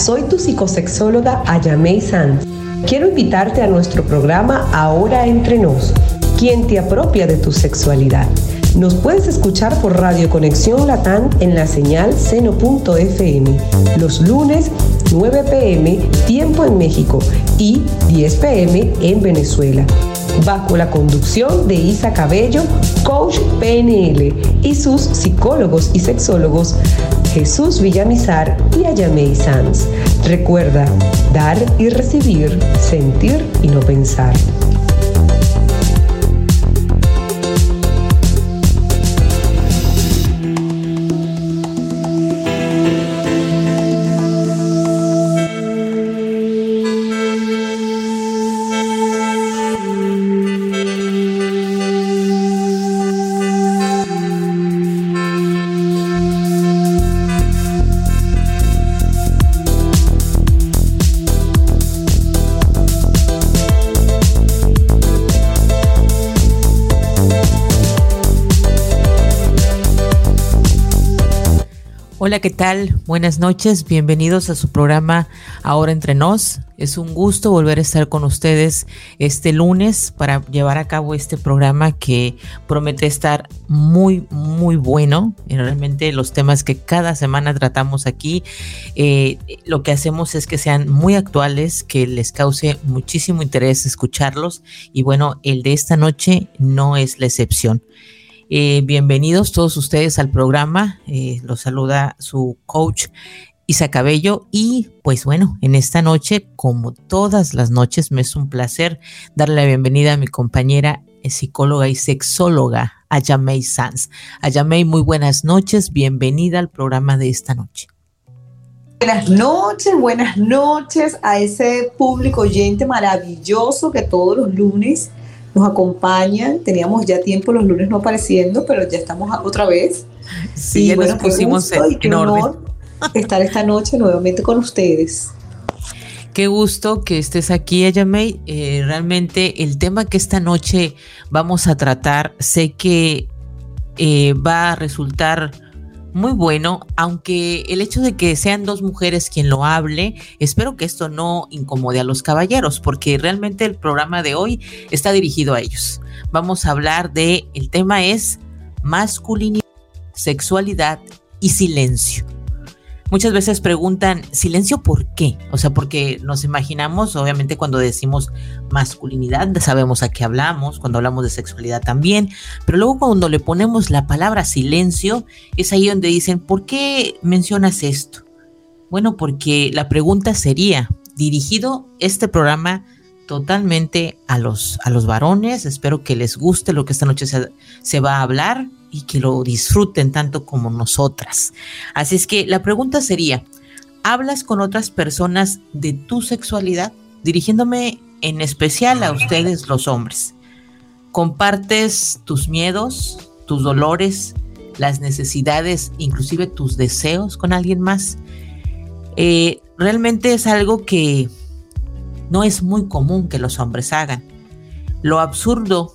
Soy tu psicosexóloga Ayamei Sanz. Quiero invitarte a nuestro programa Ahora Entre Nos, quien te apropia de tu sexualidad. Nos puedes escuchar por Radio Conexión Latán en la señal seno.fm los lunes 9 pm tiempo en México y 10 pm en Venezuela bajo la conducción de Isa Cabello, coach PNL, y sus psicólogos y sexólogos Jesús Villamizar y Ayamei Sanz. Recuerda, dar y recibir, sentir y no pensar. ¿Qué tal? Buenas noches, bienvenidos a su programa Ahora entre nos. Es un gusto volver a estar con ustedes este lunes para llevar a cabo este programa que promete estar muy, muy bueno. Y realmente los temas que cada semana tratamos aquí, eh, lo que hacemos es que sean muy actuales, que les cause muchísimo interés escucharlos. Y bueno, el de esta noche no es la excepción. Eh, bienvenidos todos ustedes al programa. Eh, los saluda su coach Isa Cabello. Y pues bueno, en esta noche, como todas las noches, me es un placer darle la bienvenida a mi compañera eh, psicóloga y sexóloga, Ayamei Sanz. Ayamei, muy buenas noches. Bienvenida al programa de esta noche. Buenas noches, buenas noches a ese público oyente maravilloso que todos los lunes nos acompañan. Teníamos ya tiempo los lunes no apareciendo, pero ya estamos otra vez. Sí, ya nos pusimos en, orden. estar esta noche nuevamente con ustedes. Qué gusto que estés aquí, Ayamey. Eh, realmente el tema que esta noche vamos a tratar, sé que eh, va a resultar muy bueno, aunque el hecho de que sean dos mujeres quien lo hable, espero que esto no incomode a los caballeros, porque realmente el programa de hoy está dirigido a ellos. Vamos a hablar de, el tema es masculinidad, sexualidad y silencio. Muchas veces preguntan, ¿silencio por qué? O sea, porque nos imaginamos, obviamente cuando decimos masculinidad, sabemos a qué hablamos, cuando hablamos de sexualidad también, pero luego cuando le ponemos la palabra silencio, es ahí donde dicen, ¿por qué mencionas esto? Bueno, porque la pregunta sería, dirigido este programa totalmente a los, a los varones, espero que les guste lo que esta noche se, se va a hablar y que lo disfruten tanto como nosotras. Así es que la pregunta sería, ¿hablas con otras personas de tu sexualidad? Dirigiéndome en especial a ustedes los hombres. ¿Compartes tus miedos, tus dolores, las necesidades, inclusive tus deseos con alguien más? Eh, realmente es algo que no es muy común que los hombres hagan. Lo absurdo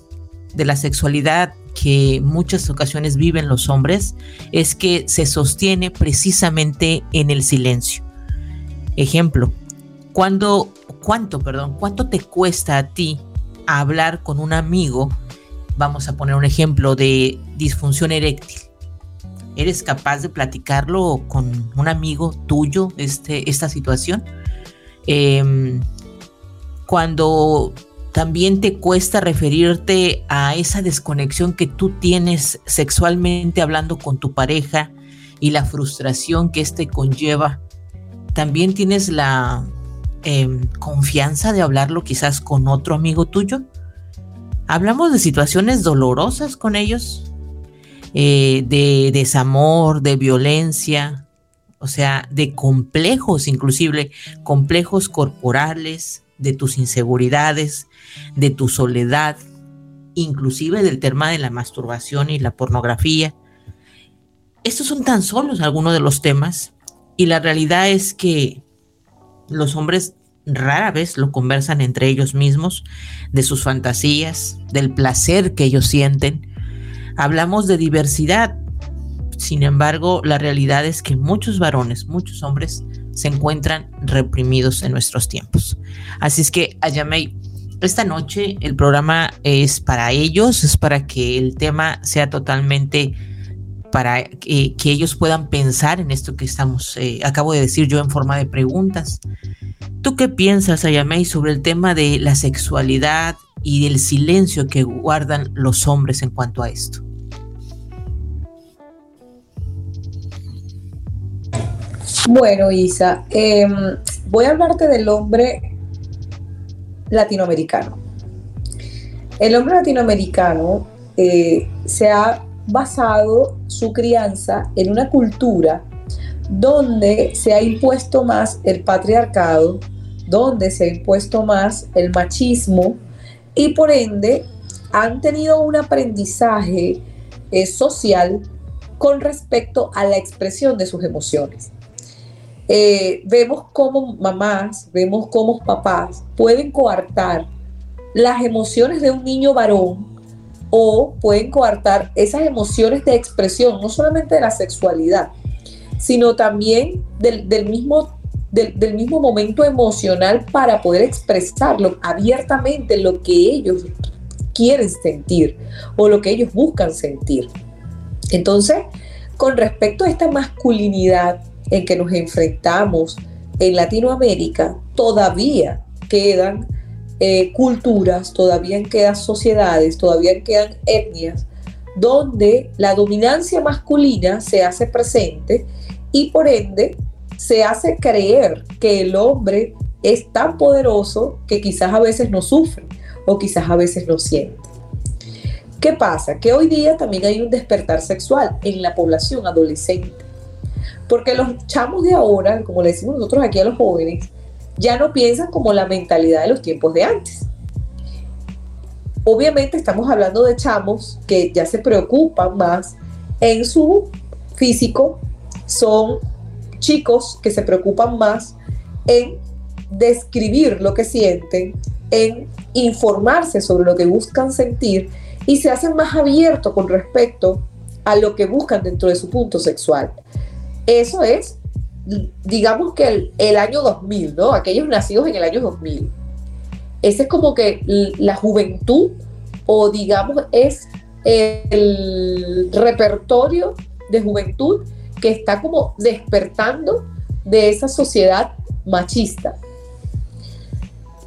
de la sexualidad que muchas ocasiones viven los hombres es que se sostiene precisamente en el silencio. Ejemplo, cuando, cuánto, perdón, cuánto te cuesta a ti hablar con un amigo, vamos a poner un ejemplo de disfunción eréctil. ¿Eres capaz de platicarlo con un amigo tuyo, este, esta situación? Em, cuando también te cuesta referirte a esa desconexión que tú tienes sexualmente hablando con tu pareja y la frustración que éste conlleva. También tienes la em, confianza de hablarlo quizás con otro amigo tuyo. Hablamos de situaciones dolorosas con ellos, eh, de desamor, de violencia, o sea, de complejos, inclusive complejos corporales, de tus inseguridades, de tu soledad, inclusive del tema de la masturbación y la pornografía. Estos son tan solos algunos de los temas y la realidad es que los hombres rara vez lo conversan entre ellos mismos, de sus fantasías, del placer que ellos sienten. Hablamos de diversidad, sin embargo, la realidad es que muchos varones, muchos hombres se encuentran reprimidos en nuestros tiempos. Así es que, Ayamei, esta noche el programa es para ellos, es para que el tema sea totalmente para que, ellos puedan pensar en esto que estamos, eh, acabo de decir yo en forma de preguntas. ¿Tú qué piensas, Ayamei, sobre el tema de la sexualidad y del silencio que guardan los hombres en cuanto a esto? Bueno, Isa, em, voy a hablarte del hombre latinoamericano. El hombre latinoamericano eh, se ha basado su crianza en una cultura donde se ha impuesto más el patriarcado, donde se ha impuesto más el machismo y por ende han tenido un aprendizaje eh, social con respecto a la expresión de sus emociones. Eh, vemos cómo mamás, vemos cómo papás pueden coartar las emociones de un niño varón o pueden coartar esas emociones de expresión, no solamente de la sexualidad, sino también del, mismo, del, mismo momento emocional para poder expresarlo abiertamente lo que ellos quieren sentir o lo que ellos buscan sentir. Entonces, con respecto a esta masculinidad en que nos enfrentamos en Latinoamérica, todavía quedan eh, culturas, todavía quedan sociedades, todavía quedan etnias donde la dominancia masculina se hace presente y por ende se hace creer que el hombre es tan poderoso que quizás a veces no sufre o quizás a veces no siente. ¿Qué pasa? Que hoy día también hay un despertar sexual en la población adolescente porque los chamos de ahora, como le decimos nosotros aquí a los jóvenes, ya no piensan como la mentalidad de los tiempos de antes. Obviamente estamos hablando de chamos que ya se preocupan más en su físico, son chicos que se preocupan más en describir lo que sienten, en informarse sobre lo que buscan sentir y se hacen más abiertos con respecto a lo que buscan dentro de su punto sexual. Eso es, digamos que el, año 2000, ¿no? Aquellos nacidos en el año 2000. Ese es como que la juventud o digamos es el repertorio de juventud que está como despertando de esa sociedad machista.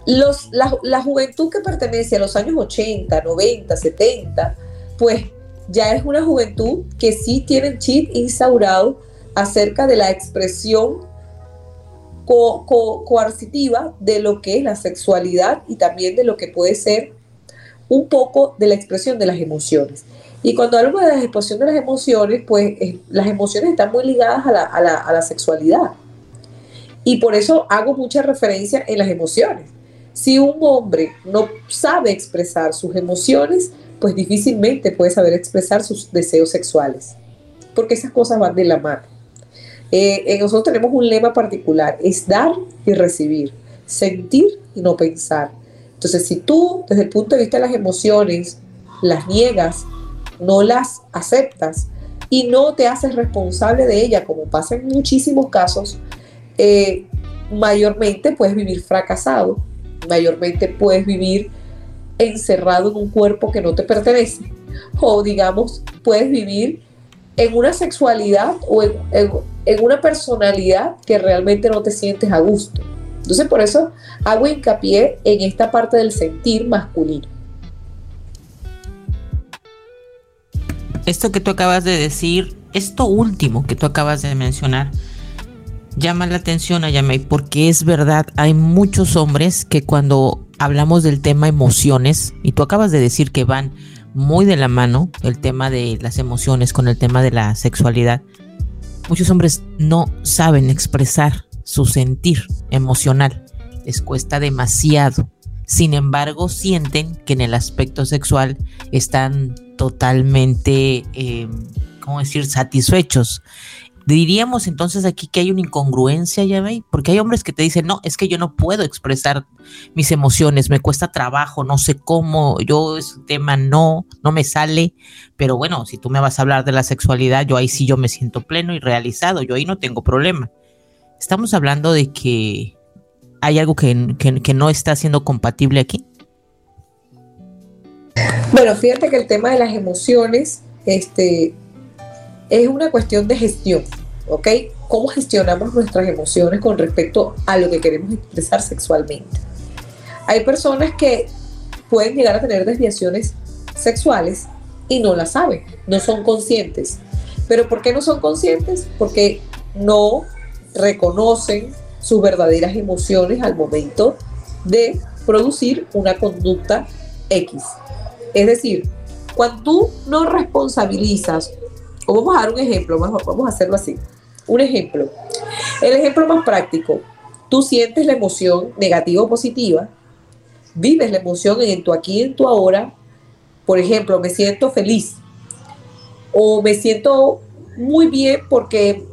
Los, la, la, juventud que pertenece a los años 80, 90, 70, pues ya es una juventud que sí tiene el chip instaurado acerca de la expresión coercitiva de lo que es la sexualidad y también de lo que puede ser un poco de la expresión de las emociones. Y cuando hablamos de la expresión de las emociones, pues las emociones están muy ligadas a la, a la sexualidad. Y por eso hago mucha referencia en las emociones. Si un hombre no sabe expresar sus emociones, pues difícilmente puede saber expresar sus deseos sexuales, porque esas cosas van de la mano. Eh, nosotros tenemos un lema particular, es dar y recibir, sentir y no pensar. Entonces, si tú desde el punto de vista de las emociones las niegas, no las aceptas y no te haces responsable de ella, como pasa en muchísimos casos, eh, mayormente puedes vivir fracasado, mayormente puedes vivir encerrado en un cuerpo que no te pertenece, o digamos, puedes vivir en una sexualidad o en, una personalidad que realmente no te sientes a gusto. Entonces por eso hago hincapié en esta parte del sentir masculino. Esto que tú acabas de decir, esto último que tú acabas de mencionar, llama la atención a Yamei porque es verdad, hay muchos hombres que cuando hablamos del tema emociones, y tú acabas de decir que van muy de la mano el tema de las emociones con el tema de la sexualidad. Muchos hombres no saben expresar su sentir emocional. Les cuesta demasiado. Sin embargo, sienten que en el aspecto sexual están totalmente, eh, ¿cómo decir?, satisfechos. Diríamos entonces aquí que hay una incongruencia, ya ve, porque hay hombres que te dicen, no, es que yo no puedo expresar mis emociones, me cuesta trabajo, no sé cómo, yo ese tema no, no me sale, pero bueno, si tú me vas a hablar de la sexualidad, yo ahí sí yo me siento pleno y realizado, yo ahí no tengo problema. estamos hablando de que hay algo que, que no está siendo compatible aquí. Bueno, fíjate que el tema de las emociones este, es una cuestión de gestión, ¿ok? ¿Cómo gestionamos nuestras emociones con respecto a lo que queremos expresar sexualmente? Hay personas que pueden llegar a tener desviaciones sexuales y no las saben, no son conscientes. ¿Pero por qué no son conscientes? Porque no reconocen sus verdaderas emociones al momento de producir una conducta X. Es decir, cuando tú no responsabilizas, o vamos a dar un ejemplo, vamos a hacerlo así. Un ejemplo. El ejemplo más práctico. Tú sientes la emoción negativa o positiva, vives la emoción en tu aquí en tu ahora. Por ejemplo, me siento feliz o me siento muy bien porque,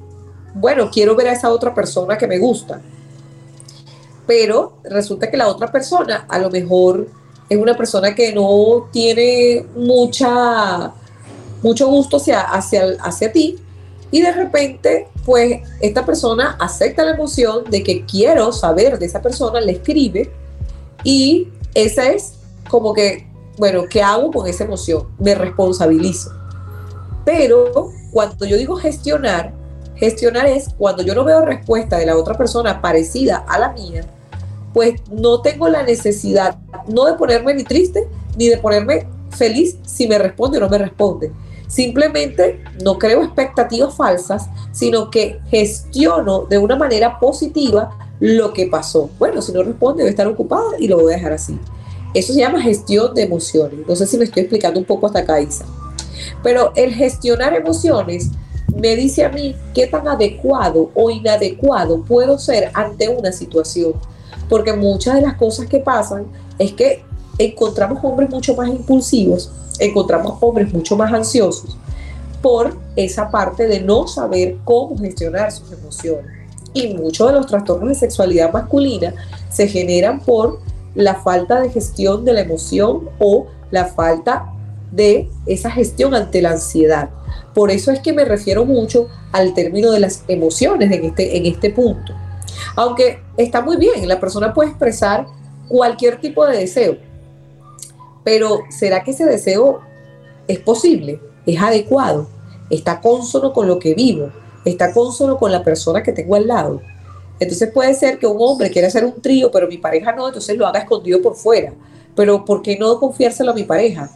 bueno, quiero ver a esa otra persona que me gusta. Pero resulta que la otra persona a lo mejor es una persona que no tiene mucha, mucho gusto hacia, hacia, hacia ti y de repente, pues esta persona acepta la emoción de que quiero saber de esa persona, le escribe y esa es como que, bueno, ¿qué hago con esa emoción? Me responsabilizo. Pero cuando yo digo gestionar, gestionar es cuando yo no veo respuesta de la otra persona parecida a la mía, pues no tengo la necesidad no de ponerme ni triste ni de ponerme feliz si me responde o no me responde. Simplemente no creo expectativas falsas, sino que gestiono de una manera positiva lo que pasó. Bueno, si no responde, voy a estar ocupada y lo voy a dejar así. Eso se llama gestión de emociones. No sé si me estoy explicando un poco hasta acá, Isa. Pero el gestionar emociones me dice a mí qué tan adecuado o inadecuado puedo ser ante una situación porque muchas de las cosas que pasan es que encontramos hombres mucho más impulsivos, encontramos hombres mucho más ansiosos por esa parte de no saber cómo gestionar sus emociones. Y muchos de los trastornos de sexualidad masculina se generan por la falta de gestión de la emoción o la falta de esa gestión ante la ansiedad. Por eso es que me refiero mucho al término de las emociones en este, en este punto. Aunque está muy bien, la persona puede expresar cualquier tipo de deseo, pero ¿será que ese deseo es posible? ¿Es adecuado? ¿Está consono con lo que vivo? ¿Está consono con la persona que tengo al lado? Entonces puede ser que un hombre quiera hacer un trío, pero mi pareja no, entonces lo haga escondido por fuera. Pero ¿por qué no confiárselo a mi pareja?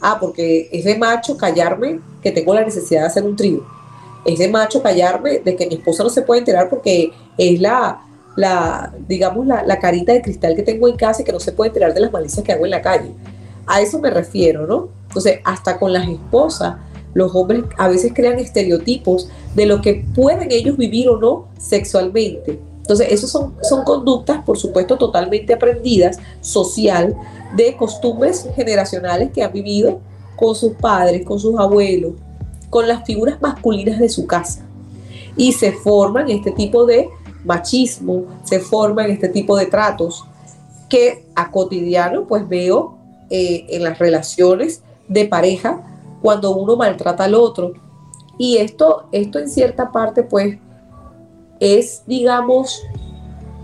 Ah, porque es de macho callarme que tengo la necesidad de hacer un trío. Es de macho callarme de que mi esposa no se puede enterar porque es la, la digamos, la, carita de cristal que tengo en casa y que no se puede enterar de las malicias que hago en la calle. A eso me refiero, ¿no? Entonces, hasta con las esposas, los hombres a veces crean estereotipos de lo que pueden ellos vivir o no sexualmente. Entonces, esas son, son conductas, por supuesto, totalmente aprendidas, social, de costumbres generacionales que han vivido con sus padres, con sus abuelos, con las figuras masculinas de su casa. Y se forman este tipo de machismo, se forman este tipo de tratos que a cotidiano pues veo eh, en las relaciones de pareja cuando uno maltrata al otro. Y esto, esto en cierta parte pues es digamos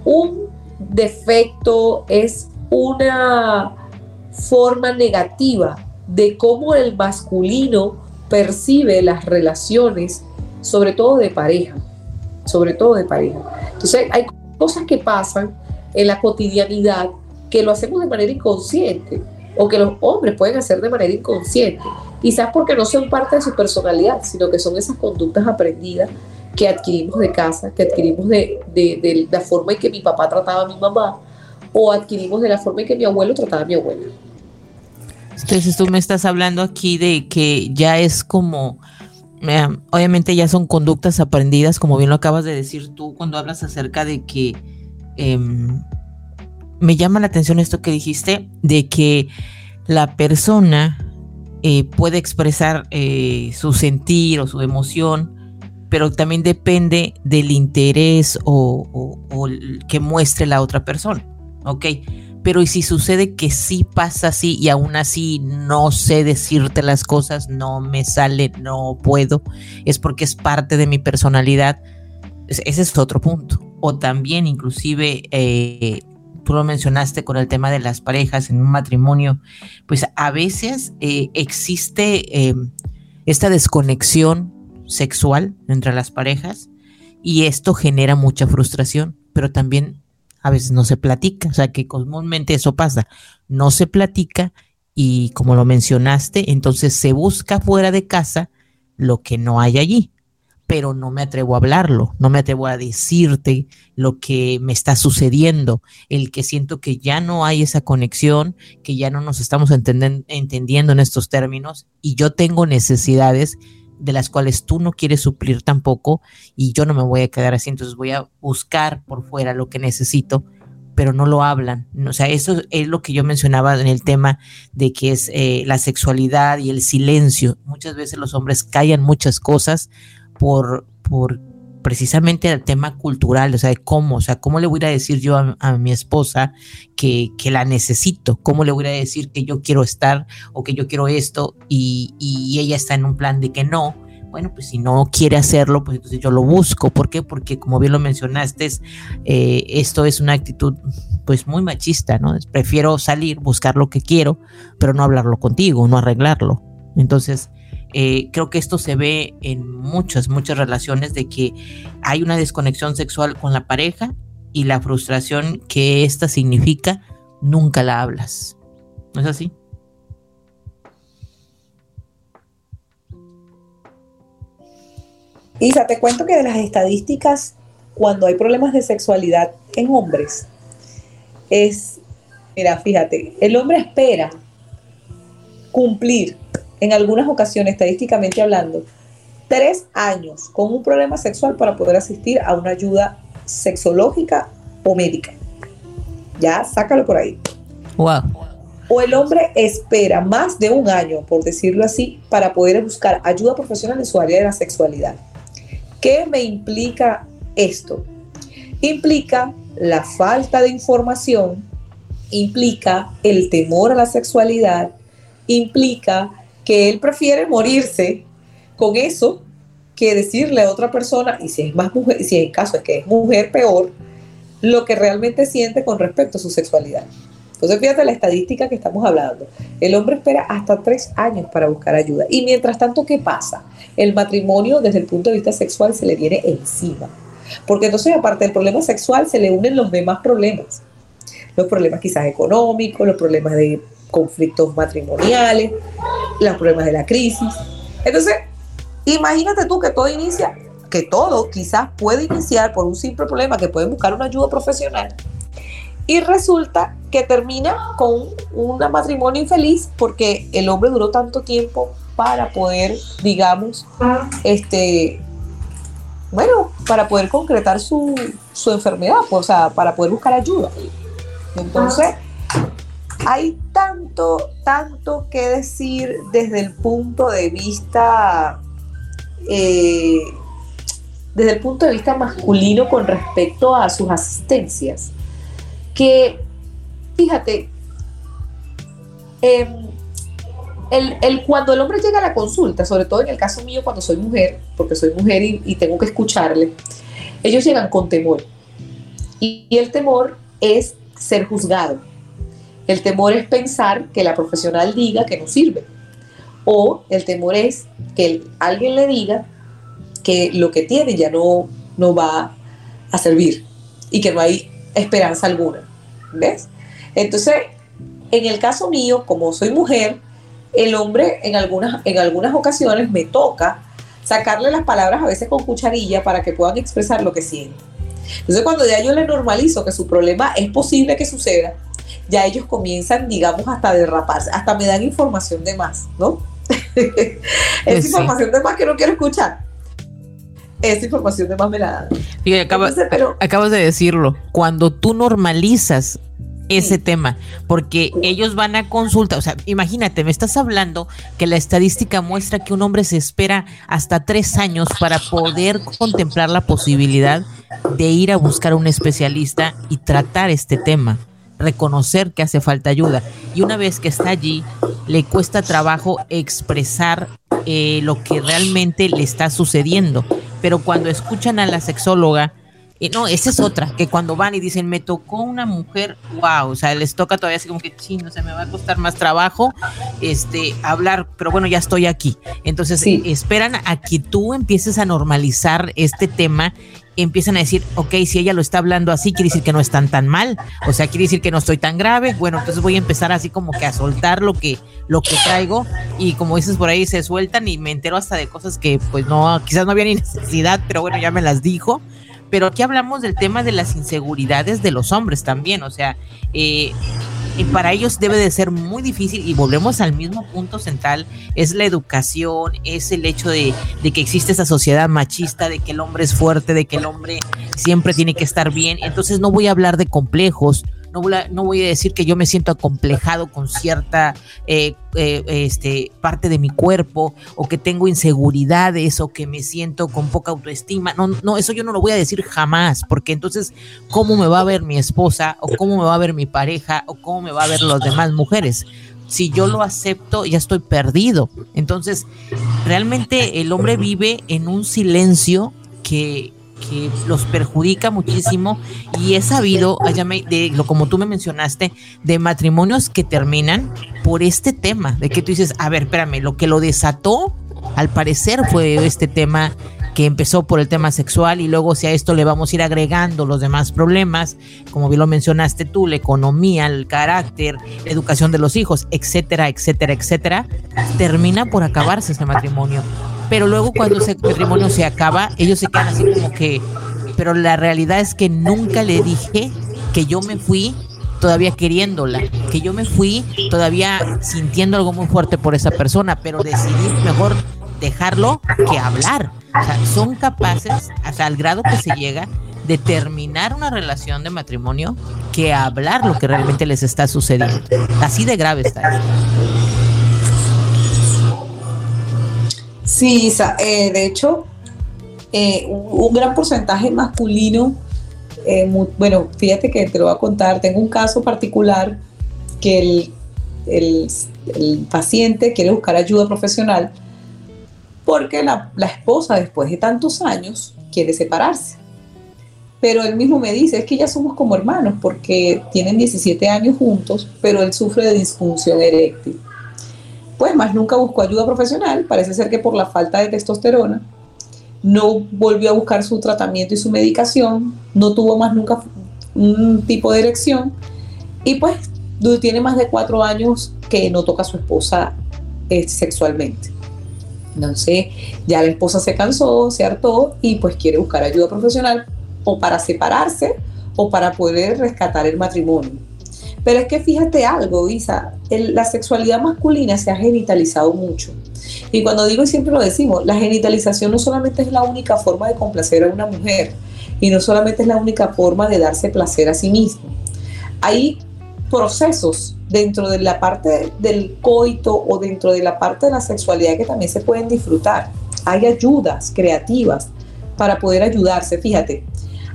un defecto, es una forma negativa de cómo el masculino percibe las relaciones, sobre todo de pareja, sobre todo de pareja. Entonces hay cosas que pasan en la cotidianidad que lo hacemos de manera inconsciente o que los hombres pueden hacer de manera inconsciente, quizás porque no son parte de su personalidad, sino que son esas conductas aprendidas que adquirimos de casa, que adquirimos de, la forma en que mi papá trataba a mi mamá o adquirimos de la forma en que mi abuelo trataba a mi abuela. Entonces tú me estás hablando aquí de que ya es como obviamente ya son conductas aprendidas, como bien lo acabas de decir tú cuando hablas acerca de que em, me llama la atención esto que dijiste, de que la persona eh, puede expresar eh, su sentir o su emoción, pero también depende del interés o, o, que muestre la otra persona. ¿Ok? pero ¿y si sucede que sí pasa así y aún así no sé decirte las cosas, no me sale, no puedo, es porque es parte de mi personalidad? Ese es otro punto. o también inclusive eh, tú lo mencionaste con el tema de las parejas en un matrimonio, pues a veces eh, existe em, esta desconexión sexual entre las parejas y esto genera mucha frustración, pero también a veces no se platica, o sea que comúnmente eso pasa, no se platica y como lo mencionaste, entonces se busca fuera de casa lo que no hay allí pero no me atrevo a hablarlo, no me atrevo a decirte lo que me está sucediendo, el que siento que ya no hay esa conexión, que ya no nos estamos entendiendo en estos términos y yo tengo necesidades de las cuales tú no quieres suplir tampoco y yo no me voy a quedar así, entonces voy a buscar por fuera lo que necesito, pero no lo hablan. O sea, eso es lo que yo mencionaba en el tema de que es eh, la sexualidad y el silencio. Muchas veces los hombres callan muchas cosas por, por precisamente el tema cultural, o sea, de cómo, o sea, cómo le voy a decir yo a, mi esposa que, que, la necesito, cómo le voy a decir que yo quiero estar o que yo quiero esto y, y, ella está en un plan de que no. Bueno, pues si no quiere hacerlo, pues entonces yo lo busco. ¿Por qué? Porque como bien lo mencionaste, eh, esto es una actitud pues muy machista, ¿no? Prefiero salir, buscar lo que quiero, pero no hablarlo contigo, no arreglarlo. Entonces, eh, creo que esto se ve en muchas, muchas relaciones de que hay una desconexión sexual con la pareja y la frustración que esta significa, nunca la hablas. ¿No es así? Isa, te cuento que de las estadísticas, cuando hay problemas de sexualidad en hombres, es, mira, fíjate, el hombre espera cumplir en algunas ocasiones, estadísticamente hablando, tres años con un problema sexual para poder asistir a una ayuda sexológica o médica. Ya, sácalo por ahí. Wow. O el hombre espera más de un año, por decirlo así, para poder buscar ayuda profesional en su área de la sexualidad. ¿Qué me implica esto? Implica la falta de información, implica el temor a la sexualidad, implica que él prefiere morirse con eso que decirle a otra persona, y si es más mujer, si en caso es que es mujer, peor, lo que realmente siente con respecto a su sexualidad. Entonces, fíjate la estadística que estamos hablando. El hombre espera hasta tres años para buscar ayuda. Y mientras tanto, ¿qué pasa? El matrimonio, desde el punto de vista sexual, se le viene encima. Porque entonces, aparte del problema sexual, se le unen los demás problemas. Los problemas quizás económicos, los problemas de conflictos matrimoniales, los problemas de la crisis. Entonces, imagínate tú que todo inicia, que todo quizás puede iniciar por un simple problema, que pueden buscar una ayuda profesional. Y resulta que termina con un matrimonio infeliz porque el hombre duró tanto tiempo para poder, digamos, este, bueno, para poder concretar su, su enfermedad, pues, o sea, para poder buscar ayuda. Entonces, hay tanto, tanto que decir desde el punto de vista, eh, desde el punto de vista masculino con respecto a sus asistencias, que, fíjate, em, el, cuando el hombre llega a la consulta, sobre todo en el caso mío cuando soy mujer, porque soy mujer y, tengo que escucharle, ellos llegan con temor. y el temor es ser juzgado el temor es pensar que la profesional diga que no sirve. O el temor es que alguien le diga que lo que tiene ya no, no va a servir y que no hay esperanza alguna. ¿Ves? Entonces, en el caso mío, como soy mujer, el hombre en algunas, en algunas ocasiones me toca sacarle las palabras a veces con cucharilla para que puedan expresar lo que sienten. Entonces, cuando ya yo le normalizo que su problema es posible que suceda, ya ellos comienzan, digamos, hasta a derraparse, hasta me dan información de más, ¿no? es pues información de más que no quiero escuchar. Esa información de más me la dan. acabas de decirlo, cuando tú normalizas ese tema, porque ellos van a consulta, o sea, imagínate, me estás hablando que la estadística muestra que un hombre se espera hasta tres años para poder contemplar la posibilidad de ir a buscar a un especialista y tratar este tema reconocer que hace falta ayuda. Y una vez que está allí, le cuesta trabajo expresar eh, lo que realmente le está sucediendo. Pero cuando escuchan a la sexóloga, Y no, esa es otra, que cuando van y dicen, me tocó una mujer, wow, o sea, les toca todavía así como que, chino, se me va a costar más trabajo este, hablar, pero bueno, ya estoy aquí. Entonces, esperan a que tú empieces a normalizar este tema empiezan a decir, ok, si ella lo está hablando así, quiere decir que no están tan mal, o sea, quiere decir que no estoy tan grave, bueno, entonces voy a empezar así como que a soltar lo que, lo que traigo. Y como dices por ahí se sueltan y me entero hasta de cosas que pues no, quizás no había ni necesidad, pero bueno, ya me las dijo. Pero aquí hablamos del tema de las inseguridades de los hombres también, o sea, eh, y para ellos debe de ser muy difícil y volvemos al mismo punto central, es la educación, es el hecho de, de, que existe esa sociedad machista, de que el hombre es fuerte, de que el hombre siempre tiene que estar bien. Entonces no voy a hablar de complejos, no voy a, no voy a decir que yo me siento acomplejado con cierta eh, eh, este, parte de mi cuerpo o que tengo inseguridades o que me siento con poca autoestima. No, no, eso yo no lo voy a decir jamás, porque entonces, ¿cómo me va a ver mi esposa o cómo me va a ver mi pareja o cómo me va a ver las demás mujeres? si yo lo acepto, ya estoy perdido. Entonces, realmente el hombre vive en un silencio que, que los perjudica muchísimo y he sabido, de lo como tú me mencionaste, de matrimonios que terminan por este tema, de que tú dices, a ver, espérame, lo que lo desató, al parecer fue este tema que empezó por el tema sexual y luego si a esto le vamos a ir agregando los demás problemas, como bien lo mencionaste tú, la economía, el carácter, la educación de los hijos, etcétera, etcétera, etcétera, termina por acabarse ese matrimonio pero luego cuando ese matrimonio se acaba, ellos se quedan así como que, pero la realidad es que nunca le dije que yo me fui todavía queriéndola, que yo me fui todavía sintiendo algo muy fuerte por esa persona, pero decidí mejor dejarlo que hablar. O sea, son capaces, hasta el grado que se llega, de terminar una relación de matrimonio que hablar lo que realmente les está sucediendo. Así de grave está. Sí, eh, de hecho, eh, un, gran porcentaje masculino, eh, bueno, fíjate que te lo voy a contar, tengo un caso particular que el, paciente quiere buscar ayuda profesional porque la, la, esposa después de tantos años quiere separarse. Pero él mismo me dice, es que ya somos como hermanos porque tienen 17 años juntos, pero él sufre de disfunción eréctil pues más nunca buscó ayuda profesional, parece ser que por la falta de testosterona, no volvió a buscar su tratamiento y su medicación, no tuvo más nunca un tipo de erección y pues tiene más de cuatro años que no toca a su esposa eh, sexualmente. Entonces ya la esposa se cansó, se hartó y pues quiere buscar ayuda profesional o para separarse o para poder rescatar el matrimonio. Pero es que fíjate algo, Isa, la sexualidad masculina se ha genitalizado mucho. Y cuando digo y siempre lo decimos, la genitalización no solamente es la única forma de complacer a una mujer y no solamente es la única forma de darse placer a sí mismo. Hay procesos dentro de la parte del coito o dentro de la parte de la sexualidad que también se pueden disfrutar. Hay ayudas creativas para poder ayudarse. Fíjate,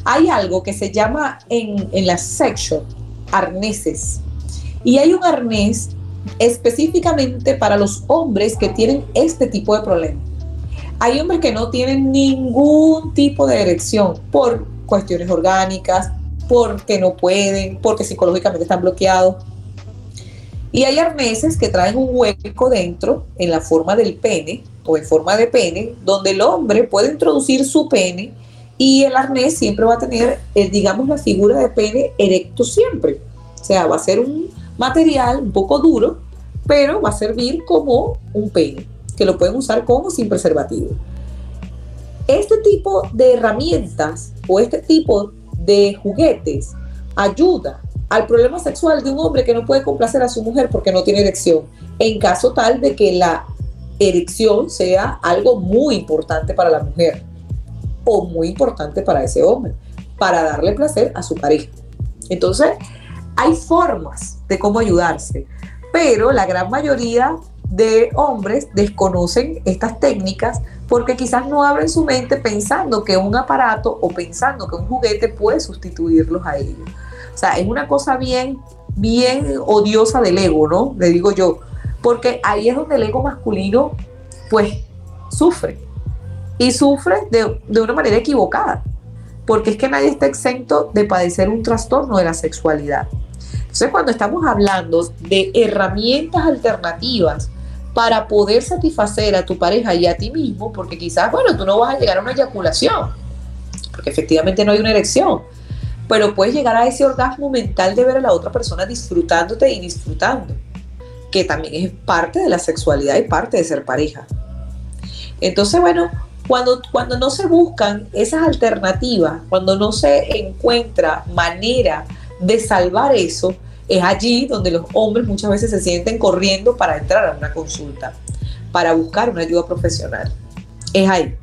hay algo que se llama en, en la sexual arneses. Y hay un arnés específicamente para los hombres que tienen este tipo de problema. Hay hombres que no tienen ningún tipo de erección por cuestiones orgánicas, porque no pueden, porque psicológicamente están bloqueados. Y hay arneses que traen un hueco dentro en la forma del pene o en forma de pene, donde el hombre puede introducir su pene y el arnés siempre va a tener, eh, digamos, la figura de pene erecto siempre. O sea, va a ser un material un poco duro, pero va a servir como un pene, que lo pueden usar como sin preservativo. Este tipo de herramientas o este tipo de juguetes ayuda al problema sexual de un hombre que no puede complacer a su mujer porque no tiene erección, en caso tal de que la erección sea algo muy importante para la mujer o muy importante para ese hombre, para darle placer a su pareja. Entonces, hay formas de cómo ayudarse, pero la gran mayoría de hombres desconocen estas técnicas porque quizás no abren su mente pensando que un aparato o pensando que un juguete puede sustituirlos a ellos. O sea, es una cosa bien, bien odiosa del ego, ¿no? Le digo yo, porque ahí es donde el ego masculino, pues, sufre y sufre de, una manera equivocada. porque es que nadie está exento de padecer un trastorno de la sexualidad. Entonces, cuando estamos hablando de herramientas alternativas para poder satisfacer a tu pareja y a ti mismo, porque quizás, bueno, tú no vas a llegar a una eyaculación, porque efectivamente no hay una erección, pero puedes llegar a ese orgasmo mental de ver a la otra persona disfrutándote y disfrutando, que también es parte de la sexualidad y parte de ser pareja. Entonces, bueno, cuando, cuando no se buscan esas alternativas, cuando no se encuentra manera de salvar eso, es allí donde los hombres muchas veces se sienten corriendo para entrar a una consulta, para buscar una ayuda profesional. Es ahí.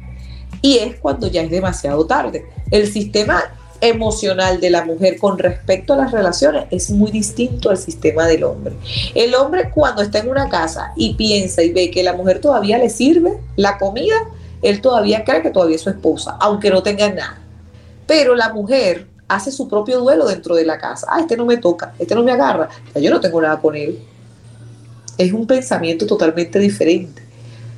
Y es cuando ya es demasiado tarde. El sistema emocional de la mujer con respecto a las relaciones es muy distinto al sistema del hombre. El hombre cuando está en una casa y piensa y ve que la mujer todavía le sirve la comida, él todavía cree que todavía es su esposa, aunque no tenga nada. Pero la mujer hace su propio duelo dentro de la casa. Ah, este no me toca, este no me agarra, yo no tengo nada con él. Es un pensamiento totalmente diferente.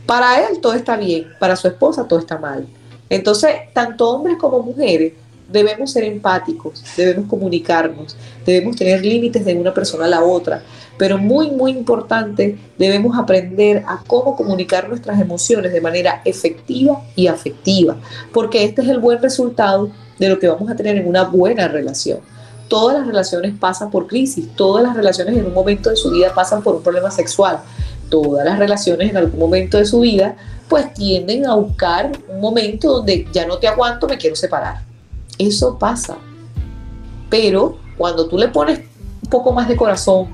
Para él todo está bien, para su esposa todo está mal. Entonces, tanto hombres como mujeres debemos ser empáticos, debemos comunicarnos, debemos tener límites de una persona a la otra, pero muy, muy importante, debemos aprender a cómo comunicar nuestras emociones de manera efectiva y afectiva, porque este es el buen resultado de lo que vamos a tener en una buena relación. Todas las relaciones pasan por crisis, todas las relaciones en un momento de su vida pasan por un problema sexual, todas las relaciones en algún momento de su vida pues tienden a buscar un momento donde ya no te aguanto, me quiero separar. Eso pasa. Pero cuando tú le pones un poco más de corazón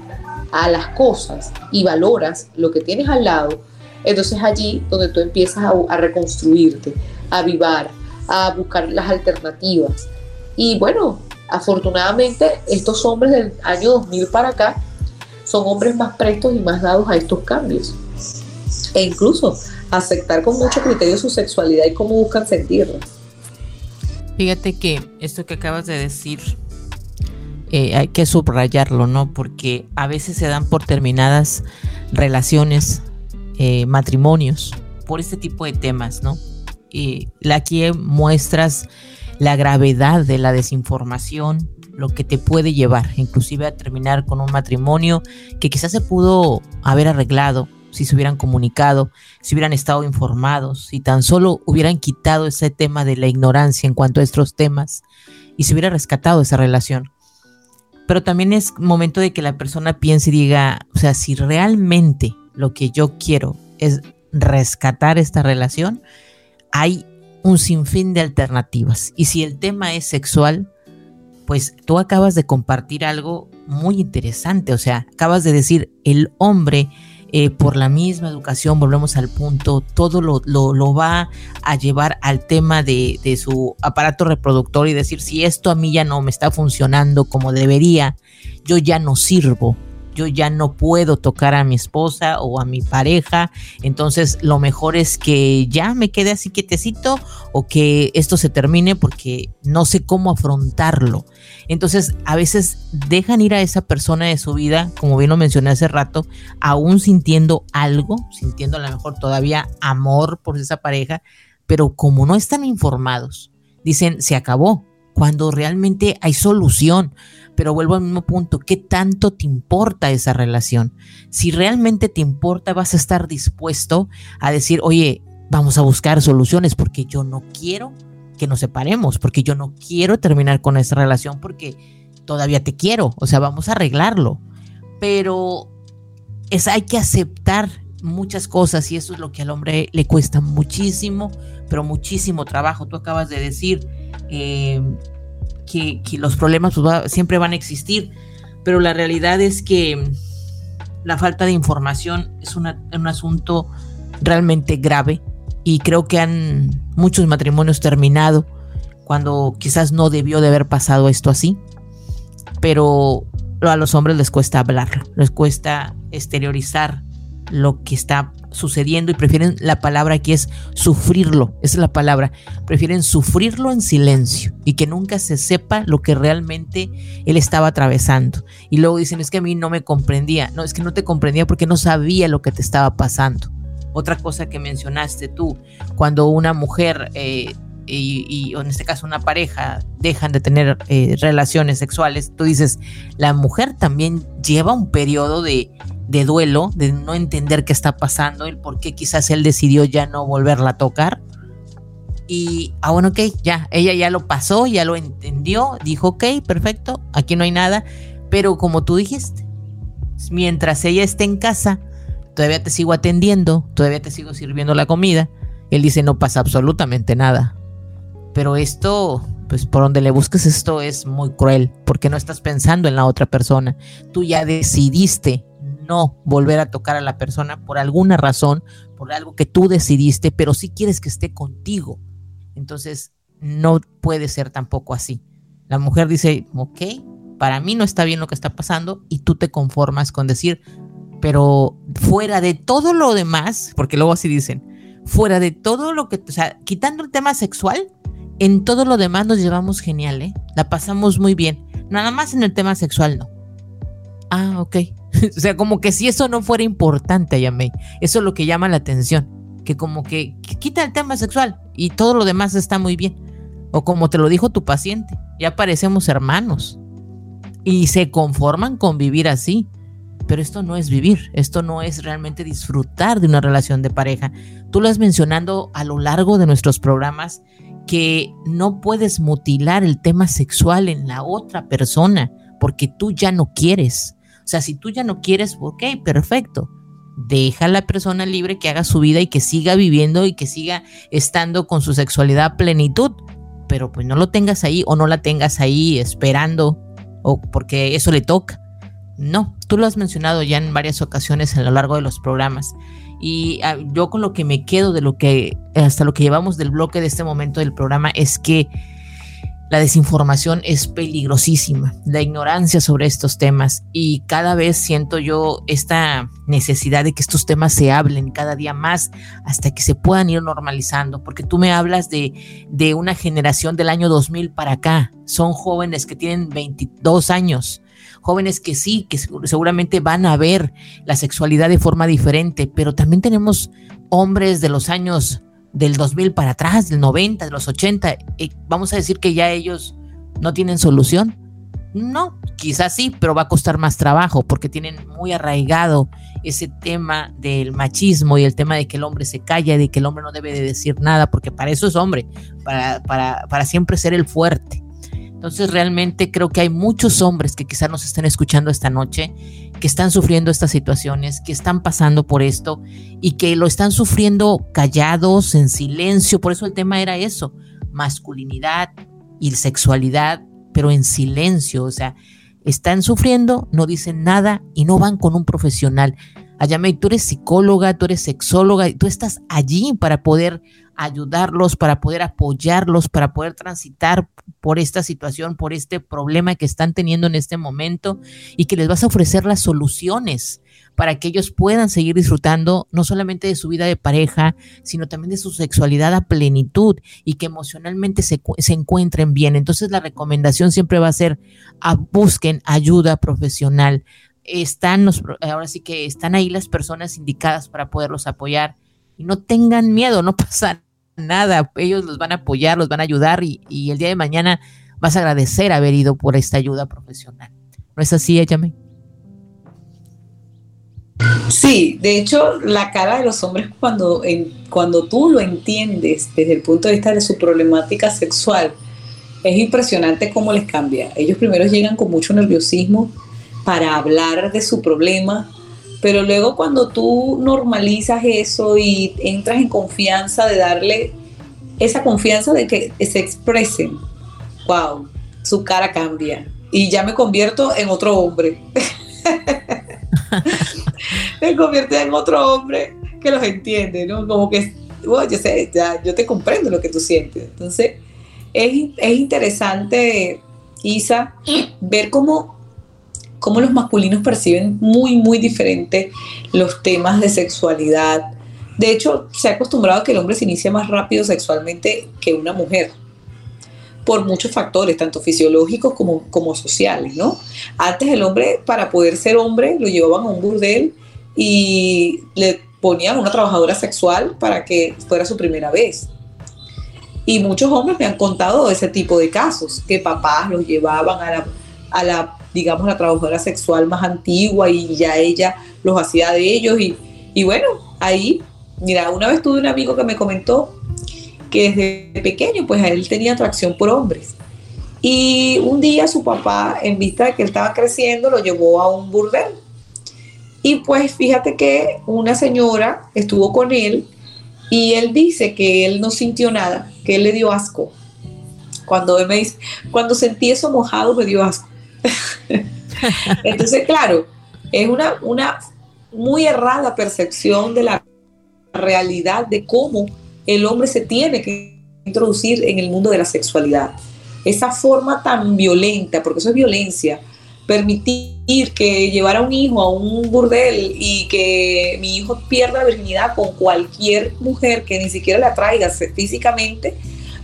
a las cosas y valoras lo que tienes al lado, entonces allí donde tú empiezas a, reconstruirte, a avivar, a buscar las alternativas. Y bueno, afortunadamente estos hombres del año 2000 para acá son hombres más prestos y más dados a estos cambios. E incluso aceptar con mucho criterio su sexualidad y cómo buscan sentirla. Fíjate que esto que acabas de decir eh, hay que subrayarlo, ¿no? Porque a veces se dan por terminadas relaciones, eh, matrimonios, por este tipo de temas, ¿no? Y aquí muestras la gravedad de la desinformación, lo que te puede llevar, inclusive a terminar con un matrimonio que quizás se pudo haber arreglado si se hubieran comunicado, si hubieran estado informados, si tan solo hubieran quitado ese tema de la ignorancia en cuanto a estos temas y se hubiera rescatado esa relación. Pero también es momento de que la persona piense y diga, o sea, si realmente lo que yo quiero es rescatar esta relación, hay un sinfín de alternativas. Y si el tema es sexual, pues tú acabas de compartir algo muy interesante. O sea, acabas de decir, el hombre, eh, por la misma educación, volvemos al punto, todo lo, lo, va a llevar al tema de, de, su aparato reproductor y decir, si esto a mí ya no me está funcionando como debería, yo ya no sirvo yo ya no puedo tocar a mi esposa o a mi pareja, entonces lo mejor es que ya me quede así quietecito o que esto se termine porque no sé cómo afrontarlo. Entonces a veces dejan ir a esa persona de su vida, como bien lo mencioné hace rato, aún sintiendo algo, sintiendo a lo mejor todavía amor por esa pareja, pero como no están informados, dicen se acabó, cuando realmente hay solución pero vuelvo al mismo punto, ¿qué tanto te importa esa relación? Si realmente te importa, vas a estar dispuesto a decir, oye, vamos a buscar soluciones porque yo no quiero que nos separemos, porque yo no quiero terminar con esa relación porque todavía te quiero, o sea, vamos a arreglarlo. Pero es, hay que aceptar muchas cosas y eso es lo que al hombre le cuesta muchísimo, pero muchísimo trabajo. Tú acabas de decir, eh, que, los problemas pues, siempre van a existir, pero la realidad es que la falta de información es un asunto realmente grave y creo que han muchos matrimonios terminado cuando quizás no debió de haber pasado esto así, pero a los hombres les cuesta hablar, les cuesta exteriorizar lo que está sucediendo y prefieren la palabra que es sufrirlo, esa es la palabra, prefieren sufrirlo en silencio y que nunca se sepa lo que realmente él estaba atravesando. Y luego dicen, es que a mí no me comprendía, no, es que no te comprendía porque no sabía lo que te estaba pasando. Otra cosa que mencionaste tú, cuando una mujer eh, y, en este caso una pareja dejan de tener eh, relaciones sexuales, tú dices, la mujer también lleva un periodo de, de duelo, de no entender qué está pasando, el por qué quizás él decidió ya no volverla a tocar. Y, ah, bueno, ok, ya, ella ya lo pasó, ya lo entendió, dijo, ok, perfecto, aquí no hay nada, pero como tú dijiste, mientras ella esté en casa, todavía te sigo atendiendo, todavía te sigo sirviendo la comida, él dice, no pasa absolutamente nada. Pero esto, pues por donde le busques esto es muy cruel, porque no estás pensando en la otra persona. Tú ya decidiste no volver a tocar a la persona por alguna razón, por algo que tú decidiste, pero sí quieres que esté contigo. Entonces, no puede ser tampoco así. La mujer dice, ok, para mí no está bien lo que está pasando y tú te conformas con decir, pero fuera de todo lo demás, porque luego así dicen, fuera de todo lo que, o sea, quitando el tema sexual, en todo lo demás nos llevamos genial, ¿eh? La pasamos muy bien. Nada más en el tema sexual no. Ah, ok. o sea, como que si eso no fuera importante, Yamei. Eso es lo que llama la atención. Que como que, quita el tema sexual y todo lo demás está muy bien. O como te lo dijo tu paciente, ya parecemos hermanos. Y se conforman con vivir así. Pero esto no es vivir, esto no es realmente disfrutar de una relación de pareja. Tú lo has mencionado a lo largo de nuestros programas que no puedes mutilar el tema sexual en la otra persona porque tú ya no quieres. O sea, si tú ya no quieres, ok, perfecto. Deja a la persona libre que haga su vida y que siga viviendo y que siga estando con su sexualidad a plenitud. Pero pues no lo tengas ahí o no la tengas ahí esperando o porque eso le toca. No, tú lo has mencionado ya en varias ocasiones a lo largo de los programas. Y ah, yo con lo que me quedo de lo que, hasta lo que llevamos del bloque de este momento del programa es que la desinformación es peligrosísima, la ignorancia sobre estos temas. Y cada vez siento yo esta necesidad de que estos temas se hablen cada día más hasta que se puedan ir normalizando, porque tú me hablas de, de una generación del año 2000 para acá, son jóvenes que tienen 22 años, jóvenes que sí, que seguramente van a ver la sexualidad de forma diferente, pero también tenemos hombres de los años del 2000 para atrás, del 90, de los 80, eh, vamos a decir que ya ellos no tienen solución. No, quizás sí, pero va a costar más trabajo porque tienen muy arraigado ese tema del machismo y el tema de que el hombre se calla, de que el hombre no debe de decir nada, porque para eso es hombre, para, para, para siempre ser el fuerte. Entonces realmente creo que hay muchos hombres que quizás nos estén escuchando esta noche, que están sufriendo estas situaciones, que están pasando por esto y que lo están sufriendo callados, en silencio. Por eso el tema era eso, masculinidad y sexualidad, pero en silencio. O sea, están sufriendo, no dicen nada y no van con un profesional. Ayame, tú eres psicóloga, tú eres sexóloga, tú estás allí para poder ayudarlos, para poder apoyarlos, para poder transitar por esta situación, por este problema que están teniendo en este momento y que les vas a ofrecer las soluciones para que ellos puedan seguir disfrutando no solamente de su vida de pareja, sino también de su sexualidad a plenitud y que emocionalmente se, se encuentren bien. Entonces la recomendación siempre va a ser busquen ayuda profesional. Están los, ahora sí que están ahí las personas indicadas para poderlos apoyar y no tengan miedo, no pasa nada, ellos los van a apoyar, los van a ayudar y, el día de mañana vas a agradecer haber ido por esta ayuda profesional. ¿No es así, Échame? Sí, de hecho, la cara de los hombres cuando, cuando tú lo entiendes desde el punto de vista de su problemática sexual, es impresionante cómo les cambia. Ellos primero llegan con mucho nerviosismo para hablar de su problema, pero luego cuando tú normalizas eso y entras en confianza de darle esa confianza de que se expresen, wow, su cara cambia y ya me convierto en otro hombre. me convierto en otro hombre que los entiende, ¿no? Como que, bueno, yo sé, ya, yo te comprendo lo que tú sientes. Entonces, es, es interesante, Isa, ver cómo cómo los masculinos perciben muy, muy diferente los temas de sexualidad. De hecho, se ha acostumbrado a que el hombre se inicia más rápido sexualmente que una mujer, por muchos factores, tanto fisiológicos como, como sociales, ¿no? Antes el hombre, para poder ser hombre, lo llevaban a un burdel y le ponían una trabajadora sexual para que fuera su primera vez. Y muchos hombres me han contado ese tipo de casos, que papás los llevaban a la, a la digamos, la trabajadora sexual más antigua y ya ella los hacía de ellos. Y, y bueno, ahí, mira, una vez tuve un amigo que me comentó que desde pequeño, pues él tenía atracción por hombres. Y un día su papá, en vista de que él estaba creciendo, lo llevó a un burdel. Y pues fíjate que una señora estuvo con él y él dice que él no sintió nada, que él le dio asco. Cuando él me dice, cuando sentí eso mojado me dio asco. Entonces, claro, es una, una muy errada percepción de la realidad de cómo el hombre se tiene que introducir en el mundo de la sexualidad. Esa forma tan violenta, porque eso es violencia, permitir que llevar a un hijo a un burdel y que mi hijo pierda la virginidad con cualquier mujer que ni siquiera la traiga físicamente,